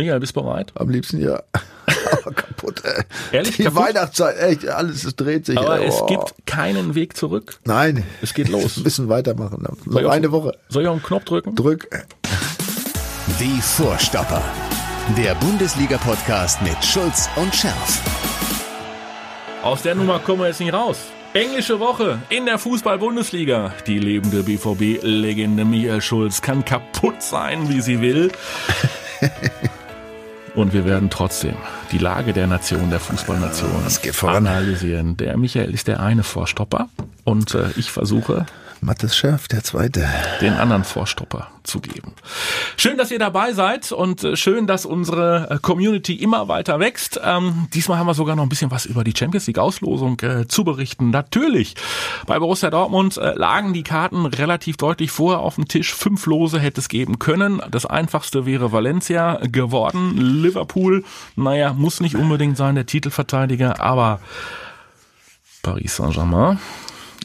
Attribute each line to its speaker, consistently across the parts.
Speaker 1: Michael, bist du bereit?
Speaker 2: Am liebsten ja. Aber kaputt, ey.
Speaker 1: Ehrlich,
Speaker 2: Die
Speaker 1: kaputt?
Speaker 2: Weihnachtszeit, echt, alles es dreht sich.
Speaker 1: Aber
Speaker 2: ey.
Speaker 1: es gibt keinen Weg zurück.
Speaker 2: Nein.
Speaker 1: Es geht los.
Speaker 2: Wir müssen weitermachen.
Speaker 1: Soll
Speaker 2: Noch
Speaker 1: ich auf-
Speaker 2: eine Woche.
Speaker 1: Soll ich auf den Knopf drücken?
Speaker 2: Drück.
Speaker 3: Die Vorstopper. Der Bundesliga-Podcast mit Schulz und Scherf.
Speaker 1: Aus der Nummer kommen wir jetzt nicht raus. Englische Woche in der Fußball-Bundesliga. Die lebende BVB-Legende Michael Schulz kann kaputt sein, wie sie will. Und wir werden trotzdem die Lage der Nation, der Fußballnation analysieren. Der Michael ist der eine Vorstopper und äh, ich versuche
Speaker 2: Mattes Schärf, der zweite.
Speaker 1: den anderen Vorstopper zu geben. Schön, dass ihr dabei seid und äh, schön, dass unsere äh, Community immer weiter wächst. Ähm, diesmal haben wir sogar noch ein bisschen was über die Champions League Auslosung äh, zu berichten. Natürlich. Bei Borussia Dortmund äh, lagen die Karten relativ deutlich vorher auf dem Tisch. Fünf Lose hätte es geben können. Das einfachste wäre Valencia geworden. Liverpool, naja, muss nicht unbedingt sein, der Titelverteidiger, aber Paris Saint-Germain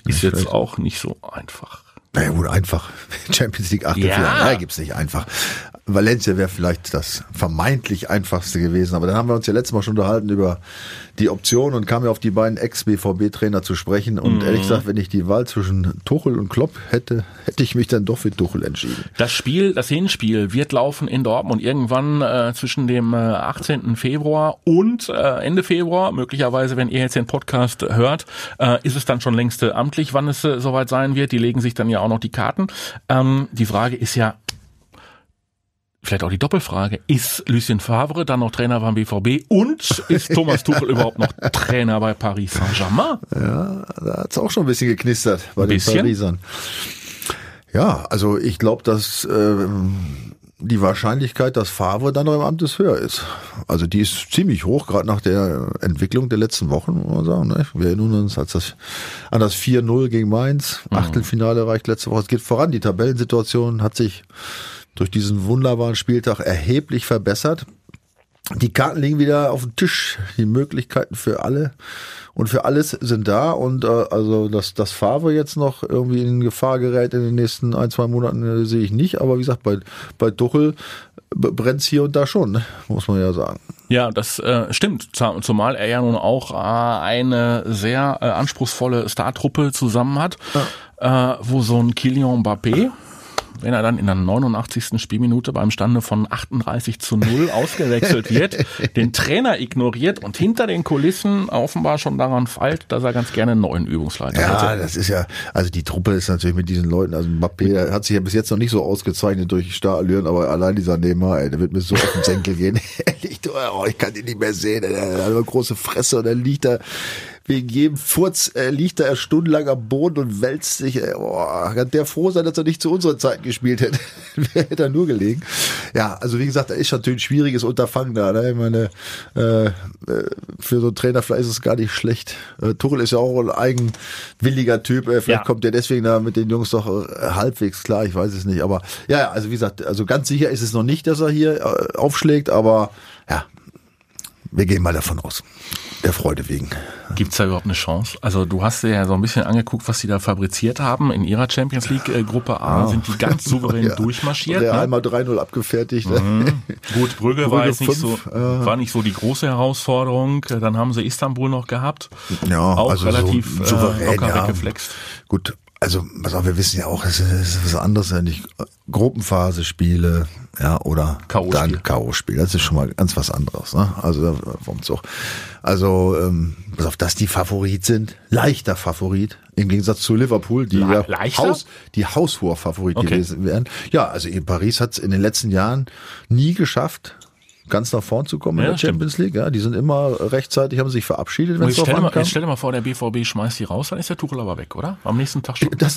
Speaker 1: ist jetzt
Speaker 2: schlecht.
Speaker 1: auch nicht so einfach.
Speaker 2: Naja, gut, einfach. Champions League Achtelfinale.
Speaker 1: Ja.
Speaker 2: gibt's nicht einfach. Valencia wäre vielleicht das vermeintlich einfachste gewesen, aber dann haben wir uns ja letztes Mal schon unterhalten über die Option und kamen ja auf die beiden Ex-BVB-Trainer zu sprechen. Und ehrlich gesagt, wenn ich die Wahl zwischen Tuchel und Klopp hätte, hätte ich mich dann doch für Tuchel entschieden.
Speaker 1: Das Spiel, das Hinspiel wird laufen in Dortmund irgendwann äh, zwischen dem äh, 18. Februar und äh, Ende Februar. Möglicherweise, wenn ihr jetzt den Podcast hört, äh, ist es dann schon längst äh, amtlich, wann es äh, soweit sein wird. Die legen sich dann ja auch noch die Karten. Ähm, die Frage ist ja, vielleicht auch die Doppelfrage, ist Lucien Favre dann noch Trainer beim BVB und ist Thomas Tuchel überhaupt noch Trainer bei Paris Saint-Germain?
Speaker 2: Ja, da hat's auch schon ein bisschen geknistert bei den
Speaker 1: bisschen?
Speaker 2: Parisern. Ja, also ich glaube, dass ähm, die Wahrscheinlichkeit, dass Favre dann noch im Amt ist, höher ist. Also die ist ziemlich hoch, gerade nach der Entwicklung der letzten Wochen, muss man sagen. Ne? Wir erinnern uns als das, an das 4-0 gegen Mainz. Achtelfinale erreicht letzte Woche. Es geht voran. Die Tabellensituation hat sich durch diesen wunderbaren Spieltag erheblich verbessert. Die Karten liegen wieder auf dem Tisch. Die Möglichkeiten für alle und für alles sind da. Und äh, also, dass das Favre jetzt noch irgendwie in Gefahr gerät in den nächsten ein, zwei Monaten, äh, sehe ich nicht. Aber wie gesagt, bei, bei Tuchel brennt hier und da schon, ne? muss man ja sagen.
Speaker 1: Ja, das äh, stimmt. Zum- Zumal er ja nun auch äh, eine sehr äh, anspruchsvolle Startruppe zusammen hat, äh, wo so ein Kylian Mbappé, wenn er dann in der 89. Spielminute beim Stande von 38 zu 0 ausgewechselt wird, den Trainer ignoriert und hinter den Kulissen offenbar schon daran feilt, dass er ganz gerne einen neuen Übungsleiter
Speaker 2: Ja,
Speaker 1: hätte.
Speaker 2: das ist ja, also die Truppe ist natürlich mit diesen Leuten, also Mbappé hat sich ja bis jetzt noch nicht so ausgezeichnet durch Starallüren, aber allein dieser Neymar, ey, der wird mir so auf den Senkel gehen. Ehrlich, oh, ich kann ihn nicht mehr sehen, ey, der hat eine große Fresse und er liegt da wegen jedem Furz äh, liegt er stundenlang am Boden und wälzt sich. Ey, boah, kann der froh sein, dass er nicht zu unseren Zeiten gespielt hätte. Wer hätte er nur gelegen? Ja, also wie gesagt, da ist natürlich ein schwieriges Unterfangen da. Ne? Ich meine, äh, äh, für so einen Trainer vielleicht ist es gar nicht schlecht. Äh, Tuchel ist ja auch ein eigenwilliger Typ. Äh, vielleicht
Speaker 1: Ja.
Speaker 2: kommt der deswegen da mit den Jungs doch äh, halbwegs klar. Ich weiß es nicht. Aber ja, ja, also wie gesagt, also ganz sicher ist es noch nicht, dass er hier äh, aufschlägt. Aber ja, wir gehen mal davon aus. Der Freude wegen.
Speaker 1: Gibt's da überhaupt eine Chance? Also du hast dir ja so ein bisschen angeguckt, was sie da fabriziert haben. In ihrer Champions League äh, Gruppe A sind die ganz souverän
Speaker 2: Ja.
Speaker 1: durchmarschiert.
Speaker 2: Der
Speaker 1: ne?
Speaker 2: einmal 3-0 abgefertigt.
Speaker 1: Gut, Brügge, war
Speaker 2: Brügge
Speaker 1: jetzt nicht so,
Speaker 2: äh,
Speaker 1: war nicht so die große Herausforderung. Dann haben sie Istanbul noch gehabt.
Speaker 2: Ja,
Speaker 1: auch
Speaker 2: also
Speaker 1: relativ
Speaker 2: so
Speaker 1: äh,
Speaker 2: souverän,
Speaker 1: locker
Speaker 2: ja.
Speaker 1: weggeflext.
Speaker 2: Gut, also pass auf, wir wissen ja auch, es ist, es was anderes, wenn ich Gruppenphase-Spiele, ja, oder
Speaker 1: K.O.-Spiel.
Speaker 2: dann K.O.-Spiel. Das ist schon mal ganz was anderes, ne? Also kommt's auch. Also, ähm, pass auf, dass die Favorit sind, leichter Favorit, im Gegensatz zu Liverpool, die
Speaker 1: Le-
Speaker 2: ja? Haus, die haushoher Favorit
Speaker 1: Okay.
Speaker 2: gewesen wären. Ja, also in Paris hat's in den letzten Jahren nie geschafft, ganz nach vorn zu kommen
Speaker 1: Ja,
Speaker 2: in der
Speaker 1: stimmt.
Speaker 2: Champions League. Ja, die sind immer rechtzeitig, haben sich verabschiedet, wenn es drauf
Speaker 1: stell, dir mal,
Speaker 2: ankam.
Speaker 1: jetzt stell dir mal vor, der BVB schmeißt die raus, dann ist der Tuchel aber weg, oder? Am nächsten Tag schon.
Speaker 2: Das,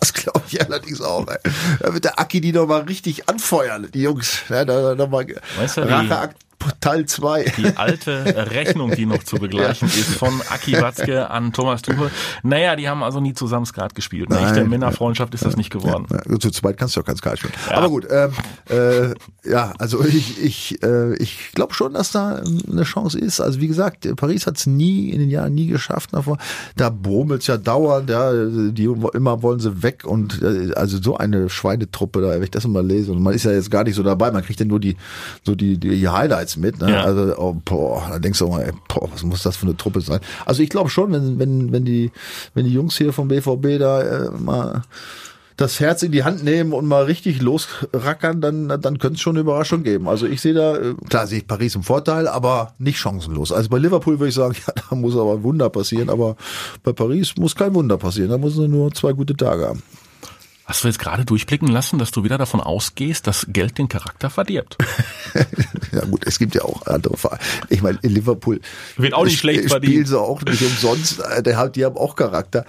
Speaker 2: das glaube ich allerdings auch. Ey. Da wird der Aki die noch mal richtig anfeuern, die Jungs. Ja, da, da noch mal
Speaker 1: Weißt du,
Speaker 2: Racheakt Teil 2.
Speaker 1: Die alte Rechnung, die noch zu begleichen ja. ist, von Aki Watzke an Thomas Tuchel. Naja, die haben also nie zusammen Skat gespielt. Eine echte Männerfreundschaft ist das nicht geworden.
Speaker 2: Ja, zu zweit kannst du auch kein Skat spielen. Aber gut, ähm, äh, ja, also ich, ich, äh, ich glaube schon, dass da eine Chance ist. Also wie gesagt, Paris hat es nie in den Jahren nie geschafft. Da brummelt ja dauernd, ja, die immer wollen sie weg und äh, also so eine Schweinetruppe, da wenn ich das immer lese und man ist ja jetzt gar nicht so dabei, man kriegt ja nur die so die, die Highlights mit, ne? Ja. Also oh, boah, da denkst du auch mal, ey, boah, was muss das für eine Truppe sein? Also ich glaube schon, wenn wenn wenn die wenn die Jungs hier vom BVB da äh, mal das Herz in die Hand nehmen und mal richtig losrackern, dann, dann könnte es schon eine Überraschung geben. Also ich sehe da, äh, klar sehe ich Paris im Vorteil, aber nicht chancenlos. Also bei Liverpool würde ich sagen, ja, da muss aber ein Wunder passieren, aber bei Paris muss kein Wunder passieren. Da muss nur zwei gute Tage haben.
Speaker 1: Hast du jetzt gerade durchblicken lassen, dass du wieder davon ausgehst, dass Geld den Charakter verdirbt?
Speaker 2: ja gut, es gibt ja auch andere Vereine. Ich meine, in Liverpool
Speaker 1: wird auch nicht schlecht
Speaker 2: verdient. Spielen sie auch nicht umsonst. Die haben auch Charakter.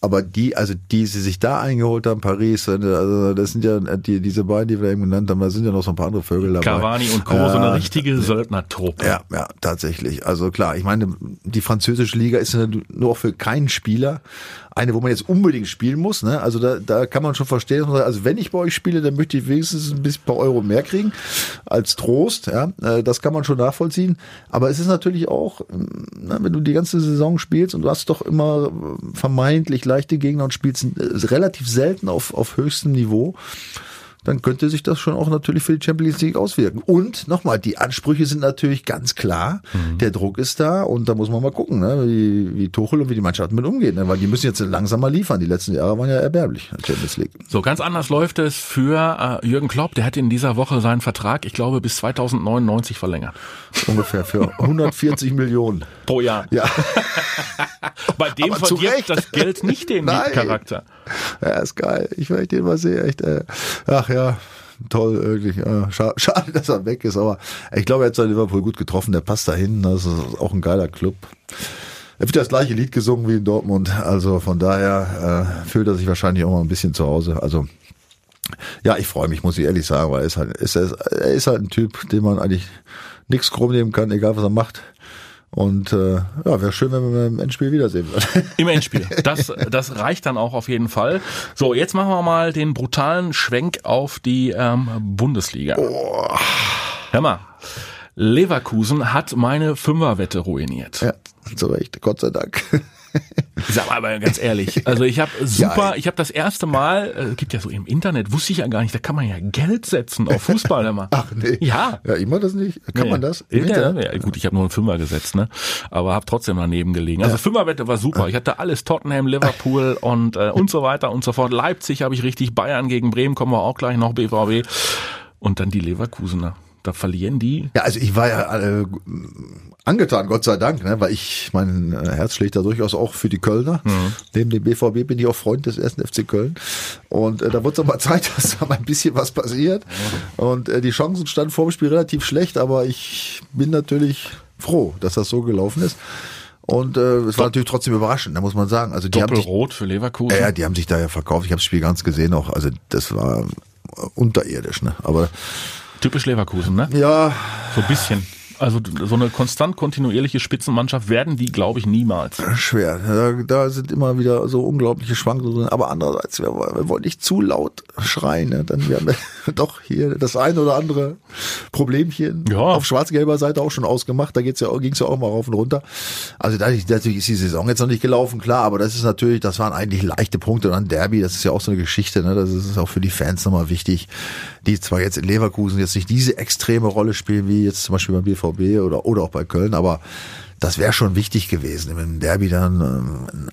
Speaker 2: Aber die, also die sie sich da eingeholt haben, Paris, also das sind ja die, diese beiden, die wir eben genannt haben, da sind ja noch so ein paar andere Vögel dabei.
Speaker 1: Cavani und Co., ja, so eine richtige Söldnertruppe.
Speaker 2: Ja, ja, tatsächlich. Also klar, ich meine, die französische Liga ist ja nur für keinen Spieler eine, wo man jetzt unbedingt spielen muss. Ne? Also da, da kann man schon verstehen, also wenn ich bei euch spiele, dann möchte ich wenigstens ein bisschen paar Euro mehr kriegen als Trost. Ja, äh, das kann man schon nachvollziehen. Aber es ist natürlich auch, na, wenn du die ganze Saison spielst und du hast doch immer vermeintlich leichte Gegner und spielst äh, relativ selten auf, auf höchstem Niveau dann könnte sich das schon auch natürlich für die Champions League auswirken. Und nochmal, die Ansprüche sind natürlich ganz klar. Mhm. Der Druck ist da und da muss man mal gucken, ne, wie, wie Tuchel und wie die Mannschaften mit umgehen, ne, weil die müssen jetzt langsam mal liefern. Die letzten Jahre waren ja erbärmlich in der Champions League.
Speaker 1: So ganz anders läuft es für äh, Jürgen Klopp. Der hat in dieser Woche seinen Vertrag, ich glaube, bis 2099 verlängert.
Speaker 2: Ungefähr für 140 Millionen
Speaker 1: pro Jahr.
Speaker 2: Ja.
Speaker 1: Bei dem Aber verdirbt das Geld nicht den. Charakter.
Speaker 2: Ja, ist geil. Ich möchte den mal sehen. Echt, äh, ach ja, toll, wirklich. Äh, schade, dass er weg ist, aber ich glaube, er hat sein Liverpool gut getroffen. Der passt dahin. Das ist auch ein geiler Club. Er wird das gleiche Lied gesungen wie in Dortmund. Also von daher äh, fühlt er sich wahrscheinlich auch mal ein bisschen zu Hause. Also ja, ich freue mich, muss ich ehrlich sagen, weil er ist halt, ist, er ist halt ein Typ, den man eigentlich nichts krumm nehmen kann, egal was er macht. Und äh, ja, wäre schön, wenn wir im Endspiel wiedersehen würden.
Speaker 1: Im Endspiel. Das, das reicht dann auch auf jeden Fall. So, jetzt machen wir mal den brutalen Schwenk auf die ähm, Bundesliga. Oh. Hör mal. Leverkusen hat meine Fünferwette ruiniert.
Speaker 2: Ja, zu Recht, Gott sei Dank.
Speaker 1: Ich sag mal aber ganz ehrlich, also ich habe super, ja, ich habe das erste Mal, äh, gibt ja so im Internet, wusste ich ja gar nicht, da kann man ja Geld setzen auf Fußball immer.
Speaker 2: Ach nee.
Speaker 1: Ja.
Speaker 2: Ja, mach das nicht. Kann nee. man das?
Speaker 1: Ja, ja, gut, ich habe nur einen Fünfer gesetzt, ne? Aber habe trotzdem daneben gelegen. Also ja. Fünferwette war super. Ich hatte alles Tottenham, Liverpool und äh, und so weiter und so fort. Leipzig habe ich richtig, Bayern gegen Bremen kommen wir auch gleich noch BVB und dann die Leverkusener da verlieren die.
Speaker 2: Ja, also ich war ja äh, angetan, Gott sei Dank, ne, weil ich, mein äh, Herz schlägt da durchaus auch für die Kölner. Mhm. Neben dem BVB bin ich auch Freund des ersten FC Köln. Und äh, da wird es mal Zeit, dass da mal ein bisschen was passiert. Mhm. Und äh, die Chancen standen vor dem Spiel relativ schlecht, aber ich bin natürlich froh, dass das so gelaufen ist. Und äh, es war natürlich trotzdem überraschend, da muss man sagen. Also die
Speaker 1: Doppelrot für Leverkusen.
Speaker 2: Ja, die haben sich da ja verkauft. Ich habe das Spiel ganz gesehen auch. Also das war unterirdisch, ne? Aber
Speaker 1: Typisch Leverkusen, ne?
Speaker 2: Ja.
Speaker 1: So ein bisschen. Also so eine konstant kontinuierliche Spitzenmannschaft werden die, glaube ich, niemals.
Speaker 2: Schwer. Da, da, sind immer wieder so unglaubliche Schwankungen drin. Aber andererseits, wir, wir wollen nicht zu laut schreien. Ne? Dann wir haben doch hier das ein oder andere Problemchen ja. auf schwarz-gelber Seite auch schon ausgemacht. Da geht's ja, ging's ja auch mal rauf und runter. Also dadurch, natürlich ist die Saison jetzt noch nicht gelaufen, klar. Aber das ist natürlich, das waren eigentlich leichte Punkte. Und dann Derby, das ist ja auch so eine Geschichte. Ne? Das ist auch für die Fans nochmal wichtig, die zwar jetzt in Leverkusen jetzt nicht diese extreme Rolle spielen, wie jetzt zum Beispiel beim BV BVB oder, oder auch bei Köln, aber das wäre schon wichtig gewesen, im Derby dann ähm,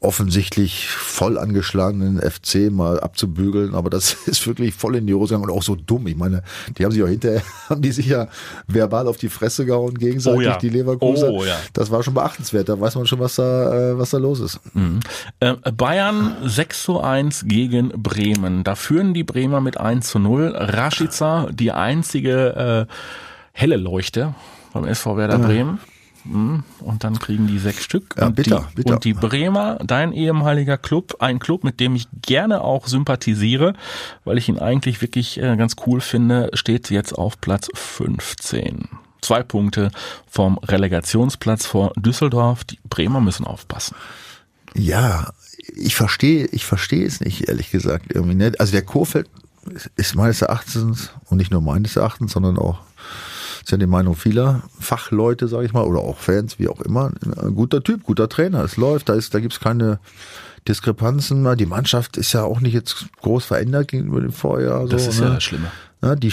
Speaker 2: offensichtlich voll angeschlagenen FC mal abzubügeln, aber das ist wirklich voll in die Hose gegangen und auch so dumm. Ich meine, die haben sich auch hinterher, haben die sich ja verbal auf die Fresse gehauen gegenseitig, oh ja. die Leverkusen. Oh, ja. Das war schon beachtenswert, da weiß man schon, was da, äh, was da los ist.
Speaker 1: Mhm. Äh, Bayern 6 zu 1 gegen Bremen. Da führen die Bremer mit 1 zu 0. Rashica, die einzige äh, helle Leuchte beim SV Werder ja. Bremen. Hm, und dann kriegen die sechs Stück.
Speaker 2: Ja,
Speaker 1: und,
Speaker 2: bitter,
Speaker 1: die,
Speaker 2: bitter.
Speaker 1: und die Bremer, dein ehemaliger Club, ein Club, mit dem ich gerne auch sympathisiere, weil ich ihn eigentlich wirklich äh, ganz cool finde, steht jetzt auf Platz 15. Zwei Punkte vom Relegationsplatz vor Düsseldorf. Die Bremer müssen aufpassen.
Speaker 2: Ja, ich verstehe, ich verstehe es nicht, ehrlich gesagt, irgendwie nicht. Also der Kurfeld ist meines Erachtens und nicht nur meines Erachtens, sondern auch ist ja die Meinung vieler Fachleute, sage ich mal, oder auch Fans, wie auch immer, ein guter Typ, guter Trainer. Es läuft, da ist, da gibt's keine Diskrepanzen. Die Mannschaft ist ja auch nicht jetzt groß verändert gegenüber dem Vorjahr.
Speaker 1: Das
Speaker 2: so,
Speaker 1: ist
Speaker 2: ne?
Speaker 1: ja das Schlimme.
Speaker 2: Ja, die,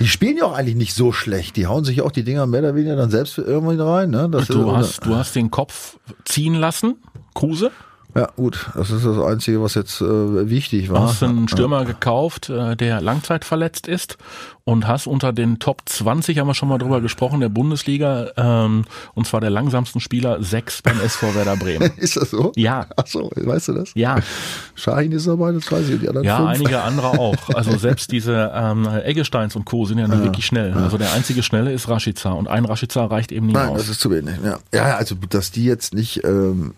Speaker 2: die spielen ja auch eigentlich nicht so schlecht. Die hauen sich auch die Dinger mehr oder weniger dann selbst irgendwie rein. Ne? Das
Speaker 1: Du
Speaker 2: ist,
Speaker 1: hast, du hast den Kopf ziehen lassen, Kruse.
Speaker 2: Ja, gut, das ist das Einzige, was jetzt äh, wichtig war.
Speaker 1: hast einen Stürmer gekauft, äh, der langzeitverletzt ist und hast unter den Top 20, haben wir schon mal drüber gesprochen, der Bundesliga, ähm, und zwar der langsamsten Spieler, sechs beim SV Werder Bremen.
Speaker 2: Ist das so?
Speaker 1: Ja.
Speaker 2: Ach so, weißt du das?
Speaker 1: Ja,
Speaker 2: Shahin ist dabei, das weiß ich, und die anderen
Speaker 1: ja,
Speaker 2: fünf.
Speaker 1: einige andere auch. Also selbst diese ähm, Eggesteins und Co. sind ja nicht wirklich schnell. Also der einzige Schnelle ist Rashica und ein Rashica reicht eben nicht
Speaker 2: Nein,
Speaker 1: aus.
Speaker 2: das ist zu wenig. Ja, ja also dass die jetzt nicht ähm,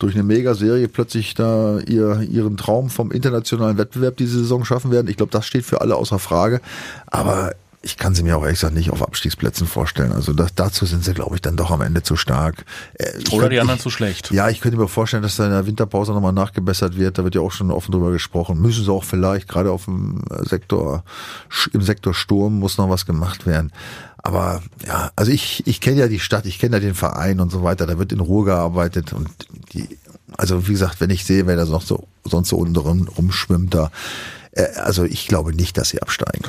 Speaker 2: durch eine Megaserie plötzlich da ihr, ihren Traum vom internationalen Wettbewerb diese Saison schaffen werden. Ich glaube, das steht für alle außer Frage. Aber ich kann sie mir auch ehrlich gesagt nicht auf Abstiegsplätzen vorstellen. Also das, dazu sind sie, glaube ich, dann doch am Ende zu stark. Äh, ich
Speaker 1: Oder die anderen
Speaker 2: ich,
Speaker 1: zu schlecht.
Speaker 2: Ja, ich könnte mir vorstellen, dass da in der Winterpause nochmal nachgebessert wird. Da wird ja auch schon offen drüber gesprochen. Müssen sie auch vielleicht, gerade auf dem Sektor, im Sektor Sturm muss noch was gemacht werden. Aber ja, also ich, ich kenne ja die Stadt, ich kenne ja den Verein und so weiter. Da wird in Ruhe gearbeitet und die, also wie gesagt, wenn ich sehe, wer da noch so, sonst so unten rum, rumschwimmt da, äh, also ich glaube nicht, dass sie absteigen.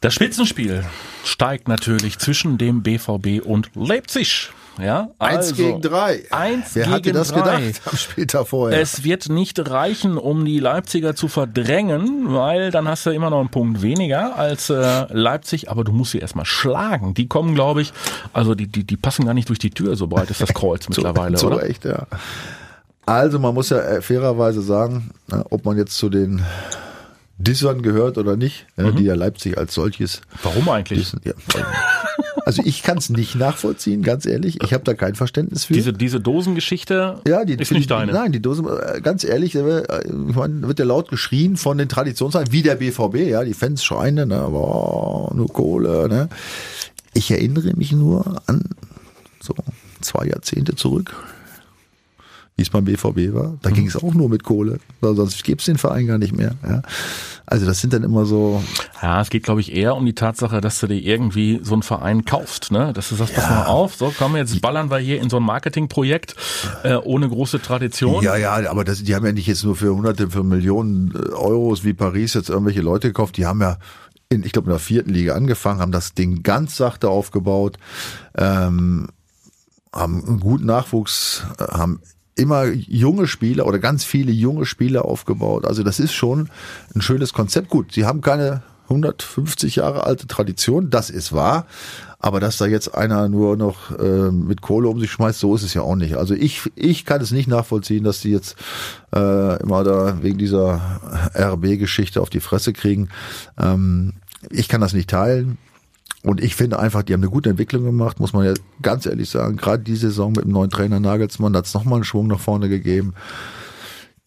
Speaker 1: Das Spitzenspiel steigt natürlich zwischen dem BVB und Leipzig. Ja,
Speaker 2: Eins
Speaker 1: also,
Speaker 2: gegen drei.
Speaker 1: Eins
Speaker 2: Wer
Speaker 1: gegen
Speaker 2: hatte das
Speaker 1: drei.
Speaker 2: gedacht am Spieltag vorher?
Speaker 1: Es wird nicht reichen, um die Leipziger zu verdrängen, weil dann hast du immer noch einen Punkt weniger als äh, Leipzig, aber du musst sie erstmal schlagen. Die kommen, glaube ich, also die, die, die passen gar nicht durch die Tür, so breit ist das Kreuz mittlerweile,
Speaker 2: zu
Speaker 1: oder?
Speaker 2: Recht, ja. Also man muss ja äh, fairerweise sagen, na, ob man jetzt zu den Dissern gehört oder nicht, ja,
Speaker 1: Mhm.
Speaker 2: die ja Leipzig als solches
Speaker 1: Warum eigentlich?
Speaker 2: dissen. Ja. Also ich kann es nicht nachvollziehen, ganz ehrlich. Ich habe da kein Verständnis für.
Speaker 1: Diese, diese Dosengeschichte
Speaker 2: ja, die
Speaker 1: ist nicht
Speaker 2: ich-
Speaker 1: deine.
Speaker 2: Nein, die Dose, äh, ganz ehrlich, äh, meine, wird ja laut geschrien von den Traditionsvereinen, wie der BVB, ja, die Fans schreien, ne, aber oh, nur Kohle, ne. Ich erinnere mich nur an so zwei Jahrzehnte zurück, wie es beim BVB war.
Speaker 1: Mhm.
Speaker 2: Da ging es auch nur mit Kohle, sonst gäbe es den Verein gar nicht mehr. Ja. Also das sind dann immer so,
Speaker 1: Ja, es geht, glaube ich, eher um die Tatsache, dass du dir irgendwie so einen Verein kaufst, ne? Dass du sagst, pass mal auf, so komm, jetzt ballern wir hier in so ein Marketingprojekt äh, ohne große Tradition.
Speaker 2: Ja, ja, aber das, die haben ja nicht jetzt nur für hunderte, für Millionen äh, Euros wie Paris jetzt irgendwelche Leute gekauft. Die haben ja, in, ich glaube, in der vierten Liga angefangen, haben das Ding ganz sachte aufgebaut, ähm, haben einen guten Nachwuchs, äh, haben immer junge Spieler oder ganz viele junge Spieler aufgebaut. Also das ist schon ein schönes Konzept. Gut, sie haben keine 150 Jahre alte Tradition, das ist wahr. Aber dass da jetzt einer nur noch äh, mit Kohle um sich schmeißt, so ist es ja auch nicht. Also ich, ich kann es nicht nachvollziehen, dass die jetzt äh, immer da wegen dieser RB-Geschichte auf die Fresse kriegen. Ähm, ich kann das nicht teilen. Und ich finde einfach, die haben eine gute Entwicklung gemacht, muss man ja ganz ehrlich sagen. Gerade die Saison mit dem neuen Trainer Nagelsmann hat es nochmal einen Schwung nach vorne gegeben.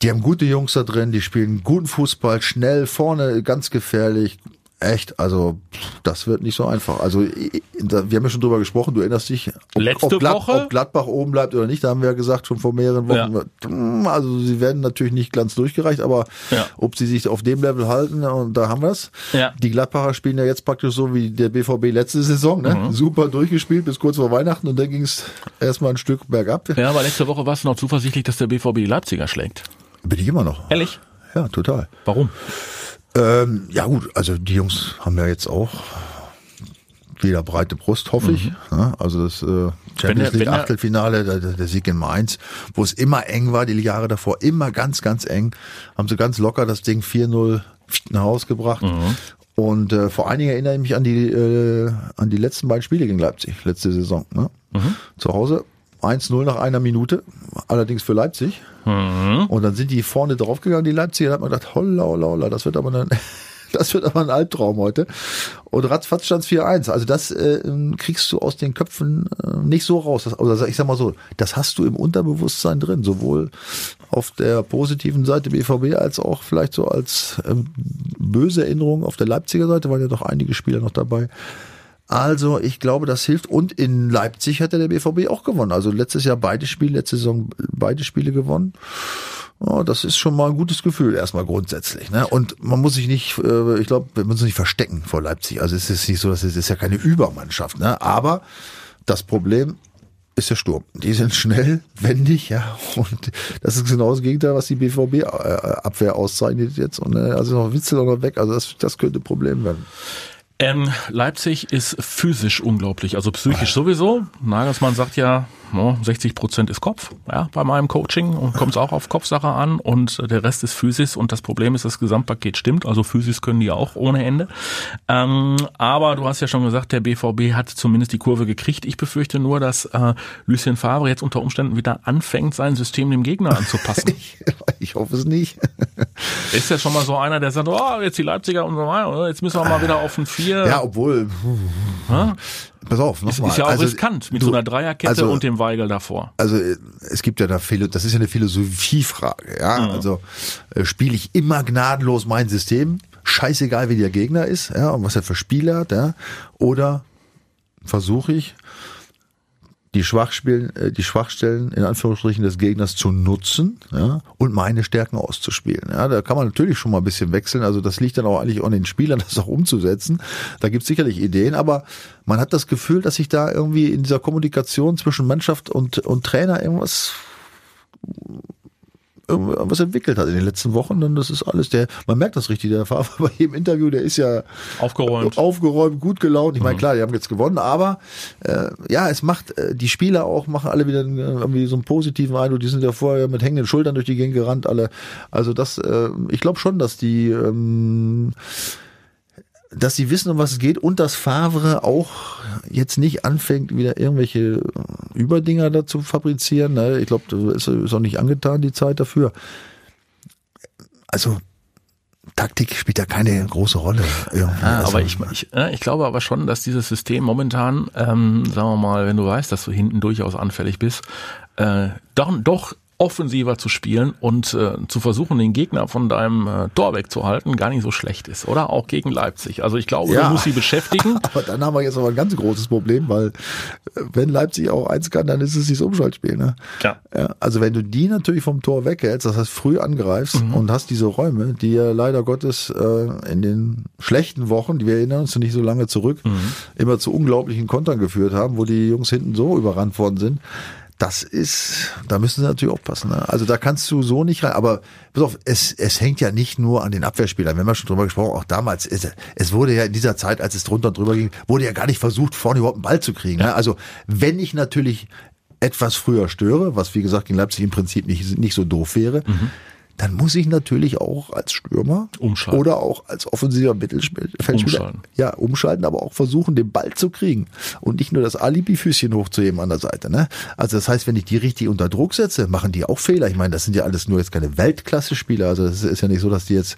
Speaker 2: Die haben gute Jungs da drin, die spielen guten Fußball, schnell, vorne, ganz gefährlich. Echt, also das wird nicht so einfach. Also wir haben ja schon drüber gesprochen, du erinnerst dich, ob,
Speaker 1: Letzte
Speaker 2: ob, Glad-
Speaker 1: Woche?
Speaker 2: ob Gladbach oben bleibt oder nicht, da haben wir ja gesagt schon vor mehreren Wochen. Hm, Also sie werden natürlich nicht ganz durchgereicht, aber
Speaker 1: Ja.
Speaker 2: ob sie sich auf dem Level halten, und da haben wir es.
Speaker 1: Ja.
Speaker 2: Die Gladbacher spielen ja jetzt praktisch so wie der BVB letzte Saison, ne?
Speaker 1: Mhm.
Speaker 2: Super durchgespielt bis kurz vor Weihnachten und dann ging es erstmal ein Stück bergab.
Speaker 1: Ja, aber letzte Woche warst du noch zuversichtlich, dass der BVB die Leipziger schlägt.
Speaker 2: Bin ich immer noch.
Speaker 1: Ehrlich?
Speaker 2: Ja, total.
Speaker 1: Warum?
Speaker 2: Ähm, ja gut, also die Jungs haben ja jetzt auch wieder breite Brust, hoffe ich. Ja, also das äh, Champions League Achtelfinale, der, der Sieg in Mainz, wo es immer eng war, die Jahre davor, immer ganz, ganz eng, haben sie ganz locker das Ding 4-0 nach Hause gebracht. Und äh, vor allen Dingen erinnere ich mich an die, äh, an die letzten beiden Spiele gegen Leipzig, letzte Saison. Ne? Zu Hause 1-0 nach einer Minute, allerdings für Leipzig. Und dann sind die vorne draufgegangen, die Leipziger, da hat man gedacht, holla, holla, holla, das wird aber eine, Das wird aber ein Albtraum heute. Und ratzfatz stand 4-1. Also das äh, kriegst du aus den Köpfen äh, nicht so raus. Das, oder ich sag mal so, das hast du im Unterbewusstsein drin, sowohl auf der positiven Seite BVB als auch vielleicht so als ähm, böse Erinnerung auf der Leipziger Seite, waren ja doch einige Spieler noch dabei. Also ich glaube, das hilft. Und in Leipzig hat der BVB auch gewonnen. Also letztes Jahr beide Spiele, letzte Saison beide Spiele gewonnen. Oh, das ist schon mal ein gutes Gefühl erstmal grundsätzlich. Ne? Und man muss sich nicht, äh, ich glaube, man muss sich nicht verstecken vor Leipzig. Also es ist nicht so, dass es ist ja keine Übermannschaft. Ne? Aber das Problem ist der Sturm. Die sind schnell, wendig, ja. Und das ist genau das Gegenteil, was die BVB-Abwehr auszeichnet jetzt. Und äh, also noch Witzel auch noch weg. Also das, das könnte ein Problem werden.
Speaker 1: Ähm, Leipzig ist physisch unglaublich, also psychisch sowieso. Nagelsmann sagt ja, 60 Prozent ist Kopf, ja, bei meinem Coaching und kommt es auch auf Kopfsache an und der Rest ist Physis und das Problem ist, das Gesamtpaket stimmt, also Physis können die auch ohne Ende. Ähm, aber du hast ja schon gesagt, der BVB hat zumindest die Kurve gekriegt. Ich befürchte nur, dass äh, Lucien Favre jetzt unter Umständen wieder anfängt, sein System dem Gegner anzupassen.
Speaker 2: ich, ich hoffe es nicht.
Speaker 1: ist ja schon mal so einer, der sagt, oh, jetzt die Leipziger und so weiter, jetzt müssen wir mal wieder auf ein Vier.
Speaker 2: Ja, obwohl.
Speaker 1: Ja?
Speaker 2: Pass auf,
Speaker 1: Ist,
Speaker 2: nochmal.
Speaker 1: ist ja auch
Speaker 2: also,
Speaker 1: riskant mit
Speaker 2: du-
Speaker 1: so einer Dreierkette
Speaker 2: also-
Speaker 1: und dem Weigel davor.
Speaker 2: Also es gibt ja da Philo das ist ja eine Philosophiefrage, ja. Also äh, spiele ich immer gnadenlos mein System, scheißegal wie der Gegner ist, ja, und was er für Spiele hat, ja, oder versuche ich die Schwachstellen, äh, die Schwachstellen in Anführungsstrichen des Gegners zu nutzen, ja, und meine Stärken auszuspielen. Ja, da kann man natürlich schon mal ein bisschen wechseln. Also das liegt dann auch eigentlich an den Spielern, das auch umzusetzen. Da gibt es sicherlich Ideen, aber man hat das Gefühl, dass sich da irgendwie in dieser Kommunikation zwischen Mannschaft und, und Trainer irgendwas irgendwas entwickelt hat in den letzten Wochen, dann das ist alles der, man merkt das richtig, der Favre bei jedem Interview, der ist ja
Speaker 1: Aufgeräumt.
Speaker 2: aufgeräumt, gut gelaunt. Ich meine, klar, die haben jetzt gewonnen, aber äh, ja, es macht äh, die Spieler auch machen alle wieder äh, irgendwie so einen positiven Eindruck. Die sind ja vorher mit hängenden Schultern durch die Gegend gerannt, alle. Also das, äh, ich glaube schon, dass die ähm, dass sie wissen, um was es geht und dass Favre auch jetzt nicht anfängt, wieder irgendwelche Überdinger da zu fabrizieren. Ne? Ich glaube, das ist, auch nicht angetan, die Zeit dafür. Also, Taktik spielt ja keine große Rolle. irgendwie.
Speaker 1: Ja,
Speaker 2: also,
Speaker 1: aber ich, ich, äh, ich glaube aber schon, dass dieses System momentan, ähm, sagen wir mal, wenn du weißt, dass du hinten durchaus anfällig bist, äh, doch, doch offensiver zu spielen und äh, zu versuchen, den Gegner von deinem äh, Tor wegzuhalten, gar nicht so schlecht ist. Oder auch gegen Leipzig. Also ich glaube,
Speaker 2: Ja.
Speaker 1: du musst sie beschäftigen.
Speaker 2: Aber dann haben wir jetzt aber ein ganz großes Problem, weil äh, wenn Leipzig auch eins kann, dann ist es dieses Umschaltspiel. Ne?
Speaker 1: Ja.
Speaker 2: Ja, also wenn du die natürlich vom Tor weghältst, das heißt früh angreifst und hast diese Räume, die ja leider Gottes äh, in den schlechten Wochen, die wir erinnern uns nicht so lange zurück, immer zu unglaublichen Kontern geführt haben, wo die Jungs hinten so überrannt worden sind. Das ist, da müssen sie natürlich aufpassen. Ne? Also da kannst du so nicht rein. Aber pass auf, es, es hängt ja nicht nur an den Abwehrspielern. Wir haben ja schon drüber gesprochen, auch damals. Es, es wurde ja in dieser Zeit, als es drunter und drüber ging, wurde ja gar nicht versucht, vorne überhaupt einen Ball zu kriegen. Ne? Also wenn ich natürlich etwas früher störe, was wie gesagt in Leipzig im Prinzip nicht, nicht so doof wäre, dann muss ich natürlich auch als Stürmer
Speaker 1: Umschalten.
Speaker 2: oder auch als offensiver Mittelfeldspieler
Speaker 1: Umschalten.
Speaker 2: ja, umschalten, aber auch versuchen, den Ball zu kriegen und nicht nur das Alibi-Füßchen hochzuheben an der Seite. Ne? Also das heißt, wenn ich die richtig unter Druck setze, machen die auch Fehler. Ich meine, das sind ja alles nur jetzt keine Weltklasse-Spieler. Also das ist ja nicht so, dass die jetzt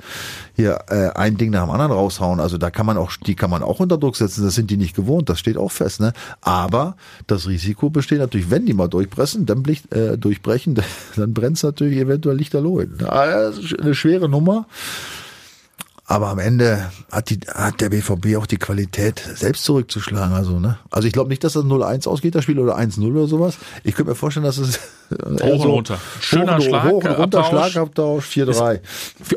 Speaker 2: hier äh, ein Ding nach dem anderen raushauen. Also da kann man auch, die kann man auch unter Druck setzen. Das sind die nicht gewohnt. Das steht auch fest. Ne? Aber das Risiko besteht natürlich, wenn die mal durchpressen, dann blicht, äh, durchbrechen, dann brennt es natürlich eventuell lichterloh hin. Ah, eine schwere Nummer. Aber am Ende hat, die, hat der BVB auch die Qualität, selbst zurückzuschlagen. Also, ne? also ich glaube nicht, dass das 0-1 ausgeht, das Spiel, oder 1-0 oder sowas. Ich könnte mir vorstellen, dass es eher
Speaker 1: und runter. Schöner
Speaker 2: hoch,
Speaker 1: Schlag,
Speaker 2: Hoch und runter,
Speaker 1: Abtausch.
Speaker 2: Schlagabtausch, 4-3.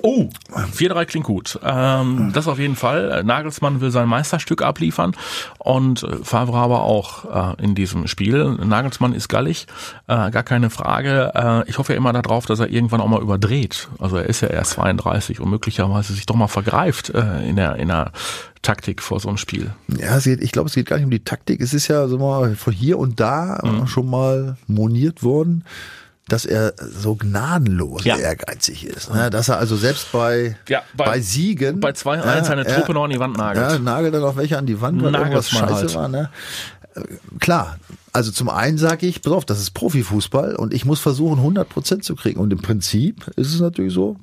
Speaker 1: Oh, 4-3 klingt gut. Ähm, das auf jeden Fall. Nagelsmann will sein Meisterstück abliefern und äh, Favre aber auch äh, in diesem Spiel. Nagelsmann ist gallig, äh, gar keine Frage. Äh, ich hoffe ja immer darauf, dass er irgendwann auch mal überdreht. Also er ist ja erst 32 und möglicherweise sich doch mal vergreift äh, in der in der Taktik vor so einem Spiel.
Speaker 2: Ja, geht, ich glaube, es geht gar nicht um die Taktik. Es ist ja so mal von hier und da
Speaker 1: Mhm.
Speaker 2: schon mal moniert worden, dass er so gnadenlos
Speaker 1: Ja.
Speaker 2: ehrgeizig ist. Ne? Dass er also selbst bei,
Speaker 1: Ja, bei-
Speaker 2: bei, Siegen
Speaker 1: bei 2-1 seine Truppe noch an die Wand nagelt.
Speaker 2: Ja, nagelt dann auch welche an die Wand, weil
Speaker 1: Nagelt
Speaker 2: irgendwas scheiße
Speaker 1: halt.
Speaker 2: war. Ne? Äh, Klar, Also zum einen sage ich, pass auf, das ist Profifußball und ich muss versuchen, 100 Prozent zu kriegen. Und im Prinzip ist es natürlich so,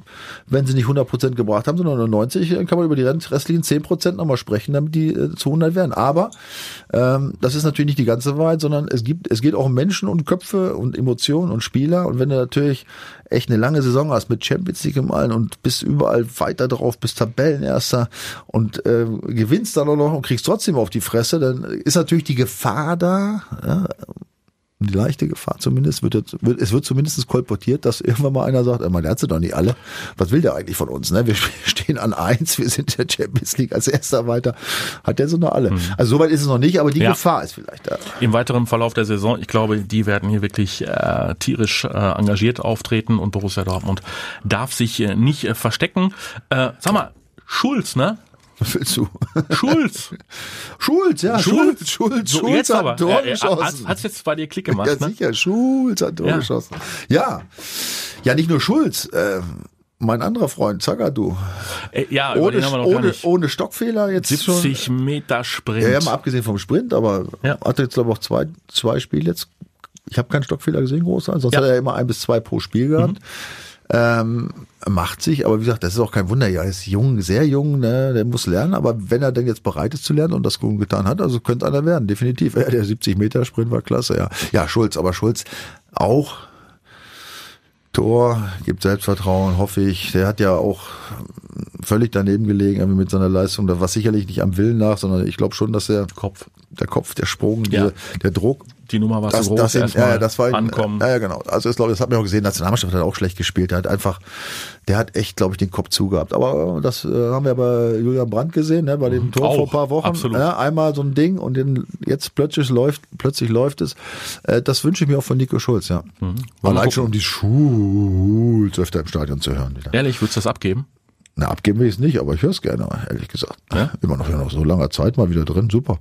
Speaker 2: wenn sie nicht 100 Prozent gebracht haben, sondern nur 90, dann kann man über die restlichen 10 Prozent nochmal sprechen, damit die äh, zu 100 werden. Aber ähm, das ist natürlich nicht die ganze Wahrheit, sondern es gibt, es geht auch um Menschen und Köpfe und Emotionen und Spieler. Und wenn du natürlich echt eine lange Saison hast mit Champions League im Allen und bist überall weiter drauf, bist Tabellenerster und äh, gewinnst dann auch noch und kriegst trotzdem auf die Fresse, dann ist natürlich die Gefahr da, ja, die leichte Gefahr zumindest, wird, jetzt, wird es wird zumindest kolportiert, dass irgendwann mal einer sagt, man hat sie doch nicht alle. Was will der eigentlich von uns? Ne? Wir stehen an eins, wir sind der Champions League als erster weiter. Hat der so noch alle? Mhm. Also soweit ist es noch nicht, aber die ja. Gefahr ist vielleicht da.
Speaker 1: Im weiteren Verlauf der Saison, ich glaube, die werden hier wirklich äh, tierisch äh, engagiert auftreten und Borussia Dortmund darf sich äh, nicht äh, verstecken. Äh, sag mal, Schulz, ne?
Speaker 2: Was willst du?
Speaker 1: Schulz.
Speaker 2: Schulz, ja. Schulz, Schulz,
Speaker 1: so,
Speaker 2: Schulz
Speaker 1: jetzt
Speaker 2: hat
Speaker 1: aber.
Speaker 2: Tor geschossen.
Speaker 1: Hat, hat's jetzt bei dir Klick gemacht,
Speaker 2: ja,
Speaker 1: ne?
Speaker 2: sicher. Schulz hat Tor
Speaker 1: Ja.
Speaker 2: geschossen. Ja. Ja, nicht nur Schulz. Äh, mein anderer Freund, Zagadou.
Speaker 1: Äh, ja,
Speaker 2: Ohne,
Speaker 1: den haben wir noch gar
Speaker 2: ohne, ohne Stockfehler jetzt schon.
Speaker 1: 70 Meter Sprint.
Speaker 2: Ja, ja, mal abgesehen vom Sprint, aber
Speaker 1: Ja.
Speaker 2: hatte jetzt glaube ich auch zwei, zwei Spiele jetzt. Ich habe keinen Stockfehler gesehen, großer. Sonst
Speaker 1: Ja. Mhm.
Speaker 2: hat er ja immer ein bis zwei pro Spiel gehabt. Ähm, macht sich, aber wie gesagt, das ist auch kein Wunder. Ja, er ist jung, sehr jung, ne? der muss lernen. Aber wenn er denn jetzt bereit ist zu lernen und das gut getan hat, also könnte einer werden, definitiv. Ja, der 70 Meter Sprint war klasse, ja. Ja, Schulz, aber Schulz auch Tor, gibt Selbstvertrauen, hoffe ich. Der hat ja auch völlig daneben gelegen irgendwie mit seiner Leistung. Da war sicherlich nicht am Willen nach, sondern ich glaube schon, dass der
Speaker 1: Kopf.
Speaker 2: der Kopf, der Sprung,
Speaker 1: Ja.
Speaker 2: der, der Druck,
Speaker 1: Die Nummer war
Speaker 2: das,
Speaker 1: zu groß.
Speaker 2: das,
Speaker 1: erstmal
Speaker 2: ja, das war
Speaker 1: ankommen.
Speaker 2: Ja, genau. Also ich glaube, das hat man auch gesehen. Nationalmannschaft hat auch schlecht gespielt. Der hat einfach, der hat echt, glaube ich, den Kopf zugehabt. Aber das äh, haben wir bei Julian Brandt gesehen, ne, bei dem Tor
Speaker 1: Auch,
Speaker 2: vor ein paar Wochen.
Speaker 1: absolut.
Speaker 2: Ja, einmal so ein Ding und den, jetzt plötzlich läuft, plötzlich läuft es. Äh, das wünsche ich mir auch von Nico Schulz, ja.
Speaker 1: Wir
Speaker 2: Allein schon um die Schulz öfter im Stadion zu hören wieder.
Speaker 1: Ehrlich, würdest du das abgeben?
Speaker 2: Na, abgeben will ich es nicht, aber ich höre es gerne, ehrlich gesagt.
Speaker 1: Ja?
Speaker 2: Immer noch ja noch so langer Zeit mal wieder drin, super.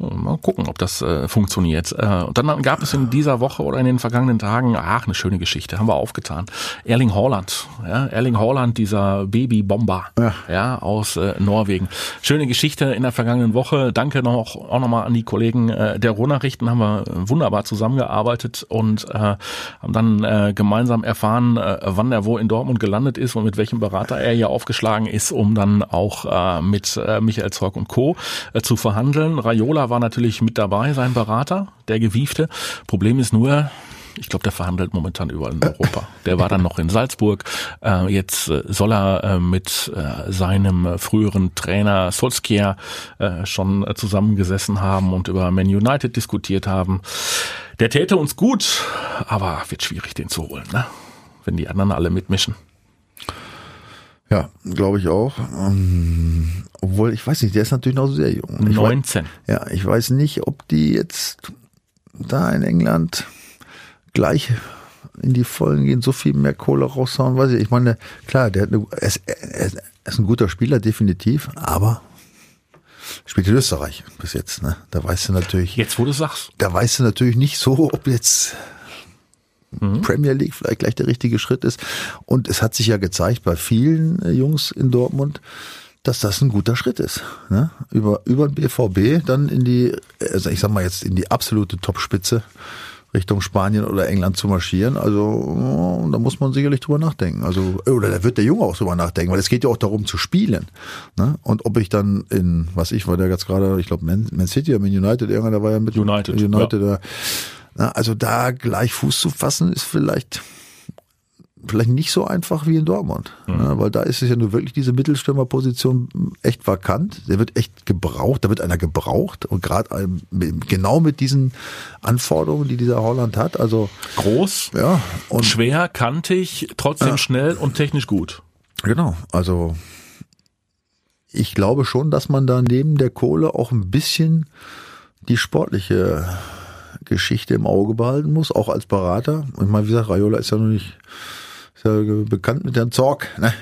Speaker 1: Mal gucken, ob das äh, funktioniert. Äh, und dann gab es in dieser Woche oder in den vergangenen Tagen, ach, eine schöne Geschichte, haben wir aufgetan. Erling Haaland, ja, Erling Haaland, dieser Babybomber,
Speaker 2: Ja.
Speaker 1: ja, aus äh, Norwegen. Schöne Geschichte in der vergangenen Woche. Danke noch auch nochmal an die Kollegen äh, der Ruhrnachrichten, haben wir wunderbar zusammengearbeitet und äh, haben dann äh, gemeinsam erfahren, äh, wann er wo in Dortmund gelandet ist und mit welchem Berater er hier aufgeschlagen ist, um dann auch äh, mit äh, Michael Zorc und Co. Äh, zu verhandeln. Raiola war natürlich mit dabei, sein Berater, der Gewiefte. Problem ist nur, ich glaube, der verhandelt momentan überall in Europa. Der war dann noch in Salzburg. Äh, jetzt äh, soll er äh, mit seinem früheren Trainer Solskjaer schon zusammengesessen haben und über Man United diskutiert haben. Der täte uns gut, aber wird schwierig, den zu holen, ne? wenn die anderen alle mitmischen.
Speaker 2: Ja, glaube ich auch. Ähm, obwohl, ich weiß nicht, der ist natürlich noch sehr jung. Ich
Speaker 1: 19.
Speaker 2: Weiß, ja, ich weiß nicht, ob die jetzt da in England gleich in die Vollen gehen, so viel mehr Kohle raushauen, weiß ich. Ich meine, klar, der hat eine, er, ist, er ist- er ist ein guter Spieler, definitiv, aber spielt in Österreich bis jetzt, ne? Da weißt du natürlich,
Speaker 1: Jetzt, wo du sagst.
Speaker 2: da weißt du natürlich nicht so, ob jetzt Premier League vielleicht gleich der richtige Schritt ist. Und es hat sich ja gezeigt bei vielen äh, Jungs in Dortmund, dass das ein guter Schritt ist. Ne? Über, über den BVB dann in die, also ich sag mal jetzt in die absolute Topspitze Richtung Spanien oder England zu marschieren. Also oh, da muss man sicherlich drüber nachdenken. Also oder da wird der Junge auch drüber nachdenken, weil es geht ja auch darum zu spielen. Ne? Und ob ich dann in, was ich war da jetzt gerade, ich glaube Man, Man City oder Man United, irgendeiner war ja mit
Speaker 1: United,
Speaker 2: United da. Na, also da gleich Fuß zu fassen ist vielleicht vielleicht nicht so einfach wie in Dortmund, ne? weil da ist es ja nur wirklich diese Mittelstürmerposition echt vakant. Der wird echt gebraucht, da wird einer gebraucht und gerade genau mit diesen Anforderungen, die dieser Holland hat. Also
Speaker 1: Groß,
Speaker 2: ja und
Speaker 1: schwer, kantig, trotzdem schnell und technisch gut.
Speaker 2: Genau, also ich glaube schon, dass man da neben der Kohle auch ein bisschen die sportliche Geschichte im Auge behalten muss, auch als Berater. Und ich meine, wie gesagt, Raiola ist ja noch nicht ist ja bekannt mit Herrn Zorg, ne?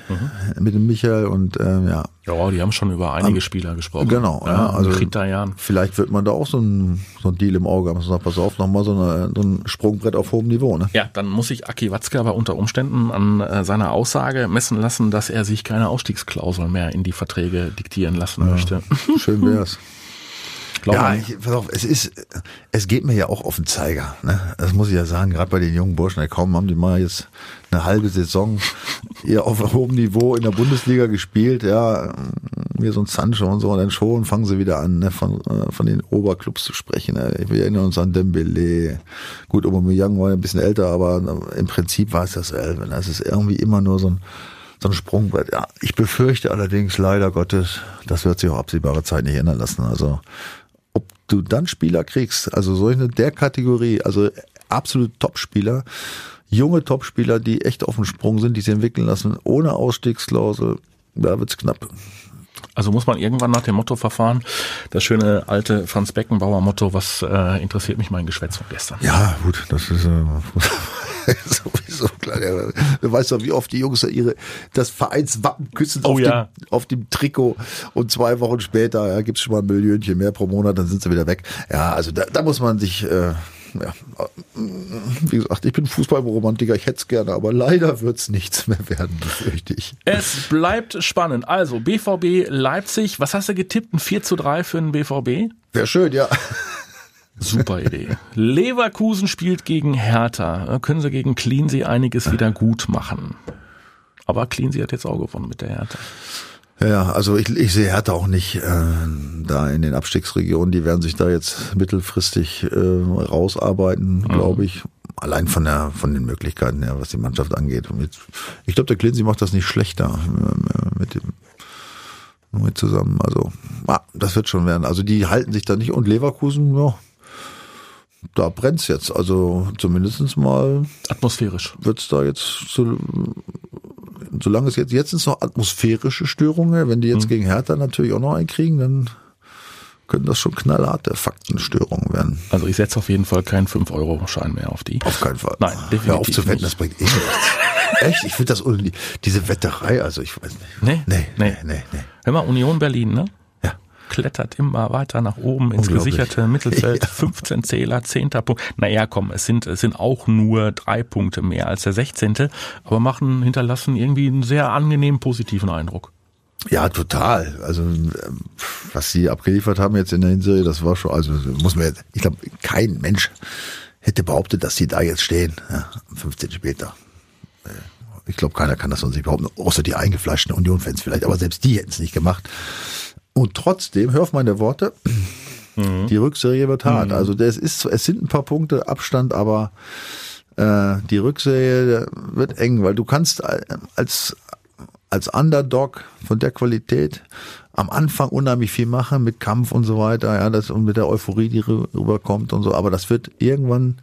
Speaker 2: mit dem Michael und ähm, ja,
Speaker 1: Ja, die haben schon über einige Spieler gesprochen.
Speaker 2: genau, ja,
Speaker 1: also
Speaker 2: also-
Speaker 1: Kriterjan.
Speaker 2: vielleicht wird man da auch so ein, so ein Deal im Auge haben. Also, pass auf, nochmal so, eine, so ein Sprungbrett auf hohem Niveau. Ne?
Speaker 1: Ja, dann muss sich Aki Watzke aber unter Umständen an äh, seiner Aussage messen lassen, dass er sich keine Ausstiegsklausel mehr in die Verträge diktieren lassen möchte.
Speaker 2: Schön wär's.
Speaker 1: Glaub
Speaker 2: ja, ich, pass auf, es ist, es geht mir ja auch auf den Zeiger. Ne? Das muss ich ja sagen, gerade bei den jungen Burschen. Ja, kaum haben die mal jetzt eine halbe Saison hier auf hohem Niveau in der Bundesliga gespielt, ja, wie so ein Sancho und so, und dann schon fangen sie wieder an, ne, von, äh, von den Oberclubs zu sprechen. Ne? Wir erinnern uns an Dembele. Gut, Aubameyang war ein bisschen älter, aber im Prinzip war es dasselbe. ne? Es ist irgendwie immer nur so ein so ein Sprungbrett. Ja, ich befürchte allerdings leider Gottes, das wird sich auch absehbare Zeit nicht ändern lassen. Also du dann Spieler kriegst, also solche der Kategorie, also absolute Topspieler, junge Topspieler, die echt auf dem Sprung sind, die sie entwickeln lassen, ohne Ausstiegsklausel, da wird's knapp.
Speaker 1: Also muss man irgendwann nach dem Motto verfahren, das schöne alte Franz Beckenbauer Motto, was äh, interessiert mich mein Geschwätz von gestern.
Speaker 2: Ja, gut, das ist äh, sowieso klar. Ja, Du weißt doch, wie oft die Jungs da ihre das Vereinswappen küssen
Speaker 1: Oh
Speaker 2: auf,
Speaker 1: ja.
Speaker 2: dem, auf dem Trikot und zwei Wochen später ja, gibt's schon mal ein Millionchen mehr pro Monat, dann sind sie wieder weg. Ja, also da, da muss man sich äh, ja, wie gesagt, ich bin Fußballromantiker, ich hätte es gerne, aber leider wird's nichts mehr werden, befürchte ich.
Speaker 1: Es bleibt spannend. Also BVB Leipzig, was hast du getippt? Ein 4 zu 3 für den BVB?
Speaker 2: Wäre schön, ja.
Speaker 1: Super Idee. Leverkusen spielt gegen Hertha. Da können sie gegen Cleansea einiges wieder gut machen. Aber Cleansea hat jetzt auch gewonnen mit der Hertha.
Speaker 2: Ja, also ich, ich sehe Hertha auch nicht äh, da in den Abstiegsregionen. Die werden sich da jetzt mittelfristig äh, rausarbeiten, glaube ich. Allein von der von den Möglichkeiten her, was die Mannschaft angeht. Jetzt, ich glaube, der Klinsi macht das nicht schlechter äh, mit dem mit zusammen. Also ah, das wird schon werden. Also die halten sich da nicht und Leverkusen, ja, da brennt's jetzt. Also zumindestens mal
Speaker 1: Atmosphärisch.
Speaker 2: wird's da jetzt so, solange es jetzt, jetzt sind es noch atmosphärische Störungen, wenn die jetzt gegen Hertha natürlich auch noch einen kriegen, dann können das schon knallharte Faktenstörungen werden.
Speaker 1: Also ich setze auf jeden Fall keinen 5-Euro-Schein mehr auf die.
Speaker 2: Auf keinen Fall.
Speaker 1: Nein, definitiv
Speaker 2: Hör auf zu wetten,
Speaker 1: nicht.
Speaker 2: das bringt eh nichts. Echt? Ich finde das diese Wetterei, also ich weiß nicht.
Speaker 1: Nee?
Speaker 2: Nee, nee,
Speaker 1: Nee.
Speaker 2: nee, nee.
Speaker 1: Hör mal, Union Berlin, ne? Klettert immer weiter nach oben ins gesicherte Mittelfeld.
Speaker 2: Ja.
Speaker 1: 15 Zähler, 10. Punkt. Naja, komm, es sind, es sind auch nur drei Punkte mehr als der 16. Aber machen, hinterlassen irgendwie einen sehr angenehmen positiven Eindruck.
Speaker 2: Ja, total. Also ähm, was sie abgeliefert haben jetzt in der Hinserie, das war schon, also muss man jetzt, ich glaube, kein Mensch hätte behauptet, dass sie da jetzt stehen, ja, 15 später. Äh, Ich glaube, keiner kann das von sich behaupten, außer die eingefleischten Union-Fans vielleicht, aber selbst die hätten es nicht gemacht. Und trotzdem, hör auf meine Worte, die Rückserie wird hart. Also das ist, es sind ein paar Punkte Abstand, aber äh, die Rückserie wird eng, weil du kannst als als Underdog von der Qualität am Anfang unheimlich viel machen mit Kampf und so weiter, ja, das und mit der Euphorie, die rü- rüberkommt und so, aber das wird irgendwann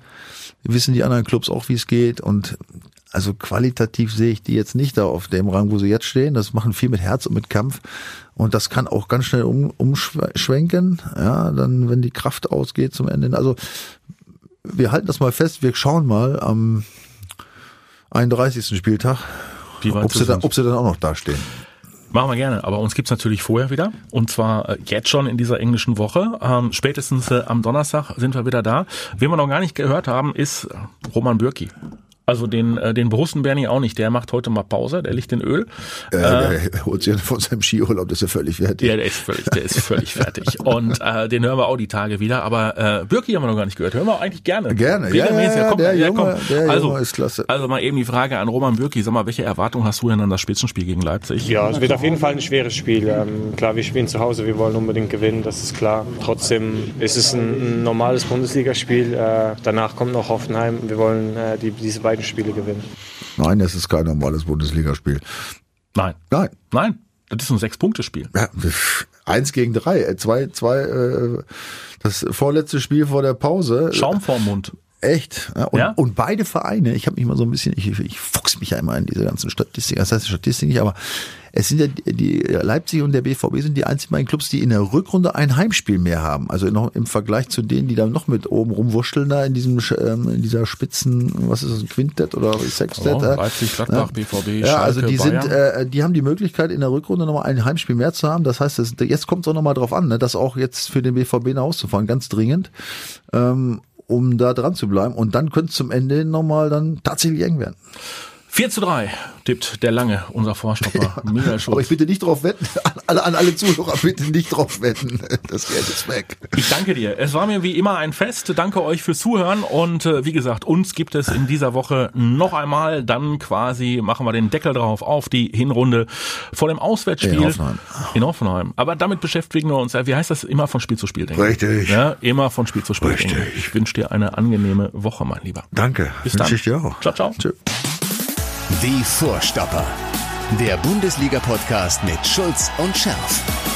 Speaker 2: wissen die anderen Clubs auch, wie es geht. Und also qualitativ sehe ich die jetzt nicht da auf dem Rang, wo sie jetzt stehen. Das machen viel mit Herz und mit Kampf und das kann auch ganz schnell um, umschwenken, ja, dann wenn die Kraft ausgeht zum Ende. Also wir halten das mal fest, wir schauen mal am 31. Spieltag, ob
Speaker 1: sie
Speaker 2: dann, ob sie dann auch noch dastehen.
Speaker 1: Machen wir gerne, aber uns gibt's natürlich vorher wieder. Und zwar äh, jetzt schon in dieser englischen Woche. Ähm, spätestens äh, am Donnerstag sind wir wieder da. Wen wir noch gar nicht gehört haben, ist äh, Roman Bürki. Also den, äh, den Borussen Bernie auch nicht. Der macht heute mal Pause, der liegt in Öl.
Speaker 2: Äh, der holt sich von seinem Skiurlaub, das ist ja völlig fertig.
Speaker 1: Ja, der ist völlig, der ist völlig fertig. Und äh, den hören wir auch die Tage wieder. Aber äh, Bürki haben wir noch gar nicht gehört. Hören wir auch eigentlich gerne.
Speaker 2: Gerne. Ja, ja, ja,
Speaker 1: komm,
Speaker 2: der
Speaker 1: ja,
Speaker 2: Junge-
Speaker 1: komm.
Speaker 2: der
Speaker 1: also,
Speaker 2: Junge ist klasse.
Speaker 1: Also mal eben die Frage an Roman Bürki. Sag mal, welche Erwartungen hast du denn an das Spitzenspiel gegen Leipzig?
Speaker 4: Ja, es wird auf jeden Fall ein schweres Spiel. Ähm, klar, wir spielen zu Hause, wir wollen unbedingt gewinnen, das ist klar. Trotzdem ist es ein, ein normales Bundesligaspiel. Äh, danach kommt noch Hoffenheim. Wir wollen äh, die, diese beiden Spiele gewinnen.
Speaker 2: Nein, das ist kein normales Bundesligaspiel.
Speaker 1: Nein.
Speaker 2: Nein.
Speaker 1: Nein. Das ist ein Sechs-Punkte-Spiel.
Speaker 2: Ja, eins gegen drei, äh, zwei, zwei, äh, das vorletzte Spiel vor der Pause.
Speaker 1: Schaum vorm Mund.
Speaker 2: Echt? Ja, und,
Speaker 1: Ja?
Speaker 2: und beide Vereine, ich habe mich mal so ein bisschen, ich, ich fuchs mich ja immer in diese ganzen Statistiken, das heißt Statistik nicht, aber es sind ja die, die Leipzig und der BVB sind die einzigen beiden Clubs, die in der Rückrunde ein Heimspiel mehr haben. Also noch im Vergleich zu denen, die da noch mit oben rumwurschteln da in diesem ähm, in dieser Spitzen, was ist das, ein Quintett oder Sextett?
Speaker 1: Oh? Leipzig, Gladbach, BVB,
Speaker 2: Ja, also
Speaker 1: Schalke,
Speaker 2: die sind,
Speaker 1: Bayern.
Speaker 2: äh, die haben die Möglichkeit in der Rückrunde nochmal ein Heimspiel mehr zu haben. Das heißt, das, jetzt kommt es auch nochmal drauf an, ne, das auch jetzt für den BVB nach Hause zu fahren, ganz dringend, ähm, um da dran zu bleiben. Und dann könnte es zum Ende nochmal dann tatsächlich eng werden.
Speaker 1: 4 zu 3 tippt der Lange, unser Vorstopper, Michael Schulz.
Speaker 2: Aber ich bitte nicht drauf wetten. An alle, an alle Zuhörer bitte nicht drauf wetten. Das Geld ist weg.
Speaker 1: Ich danke dir. Es war mir wie immer ein Fest. Danke euch fürs Zuhören und äh, wie gesagt, uns gibt es in dieser Woche noch einmal. Dann quasi machen wir den Deckel drauf auf die Hinrunde vor dem Auswärtsspiel
Speaker 2: In Hoffenheim.
Speaker 1: In Hoffenheim. Aber damit beschäftigen wir uns. äh, Wie heißt das? Immer von Spiel zu Spiel. Denke ich.
Speaker 2: Richtig.
Speaker 1: Ja, immer von Spiel zu Spiel.
Speaker 2: Richtig.
Speaker 1: denke Ich, wünsche dir eine angenehme Woche, mein Lieber.
Speaker 2: Danke.
Speaker 1: Bis
Speaker 2: Wünsche
Speaker 1: dann.
Speaker 2: ich dir auch.
Speaker 1: Ciao, ciao.
Speaker 2: Tschö.
Speaker 3: Die Vorstopper. Der Bundesliga-Podcast mit Schulz und Scherf.